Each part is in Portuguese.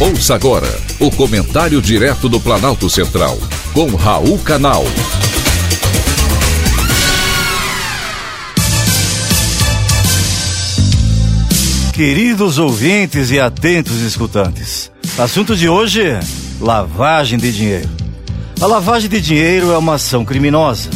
Ouça agora o comentário direto do Planalto Central, com Raul Canal. Queridos ouvintes e atentos escutantes, assunto de hoje: lavagem de dinheiro. A lavagem de dinheiro é uma ação criminosa.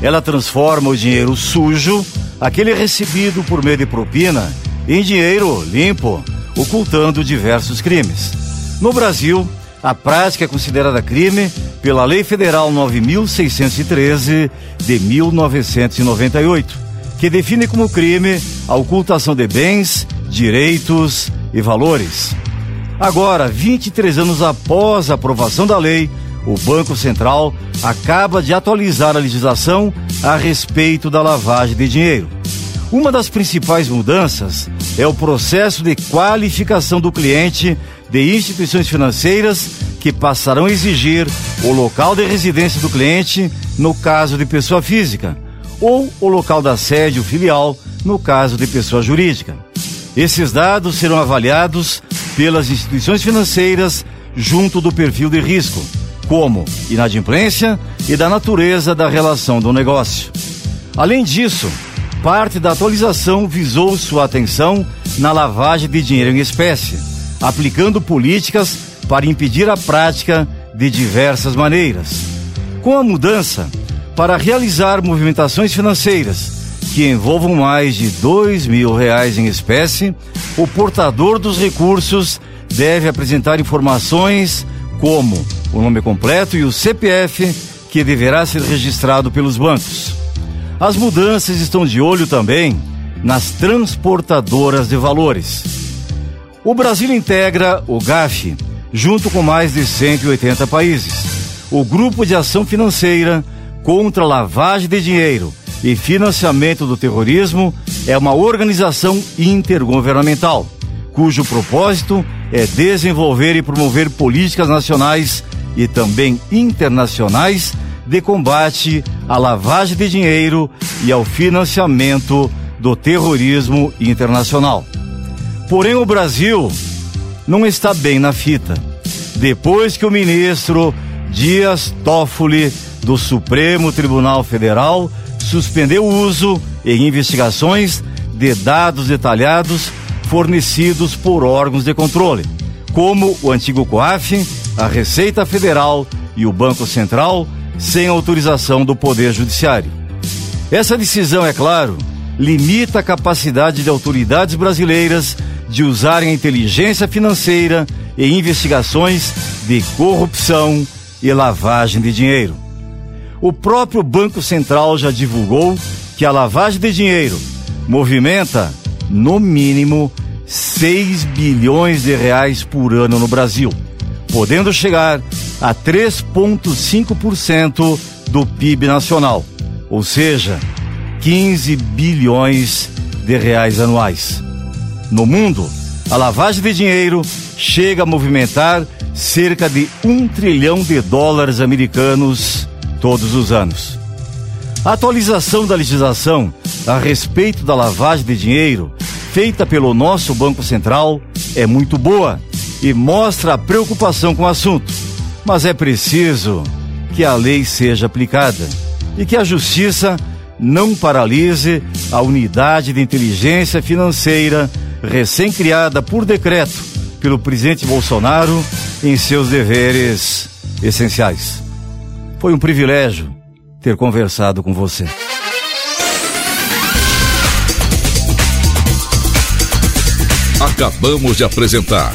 Ela transforma o dinheiro sujo, aquele recebido por meio de propina, em dinheiro limpo, ocultando diversos crimes. No Brasil, a prática é considerada crime pela Lei Federal 9613 de 1998, que define como crime a ocultação de bens, direitos e valores. Agora, 23 anos após a aprovação da lei, o Banco Central acaba de atualizar a legislação a respeito da lavagem de dinheiro. Uma das principais mudanças é o processo de qualificação do cliente de instituições financeiras que passarão a exigir o local de residência do cliente no caso de pessoa física ou o local da sede ou filial no caso de pessoa jurídica. Esses dados serão avaliados pelas instituições financeiras junto do perfil de risco, como inadimplência e da natureza da relação do negócio. Além disso, parte da atualização visou sua atenção na lavagem de dinheiro em espécie aplicando políticas para impedir a prática de diversas maneiras. Com a mudança, para realizar movimentações financeiras que envolvam mais de dois mil reais em espécie, o portador dos recursos deve apresentar informações como o nome completo e o CPF que deverá ser registrado pelos bancos. As mudanças estão de olho também nas transportadoras de valores. O Brasil integra o GAF, junto com mais de 180 países. O Grupo de Ação Financeira contra a Lavagem de Dinheiro e Financiamento do Terrorismo é uma organização intergovernamental, cujo propósito é desenvolver e promover políticas nacionais e também internacionais de combate à lavagem de dinheiro e ao financiamento do terrorismo internacional. Porém, o Brasil não está bem na fita. Depois que o ministro Dias Toffoli, do Supremo Tribunal Federal, suspendeu o uso em investigações de dados detalhados fornecidos por órgãos de controle, como o antigo COAF, a Receita Federal e o Banco Central, sem autorização do Poder Judiciário. Essa decisão, é claro, limita a capacidade de autoridades brasileiras de usarem a inteligência financeira em investigações de corrupção e lavagem de dinheiro. O próprio Banco Central já divulgou que a lavagem de dinheiro movimenta, no mínimo, 6 bilhões de reais por ano no Brasil, podendo chegar a 3,5% do PIB nacional, ou seja, 15 bilhões de reais anuais. No mundo, a lavagem de dinheiro chega a movimentar cerca de um trilhão de dólares americanos todos os anos. A atualização da legislação a respeito da lavagem de dinheiro, feita pelo nosso Banco Central, é muito boa e mostra a preocupação com o assunto. Mas é preciso que a lei seja aplicada e que a justiça não paralise a unidade de inteligência financeira recém-criada por decreto pelo presidente Bolsonaro em seus deveres essenciais. Foi um privilégio ter conversado com você. Acabamos de apresentar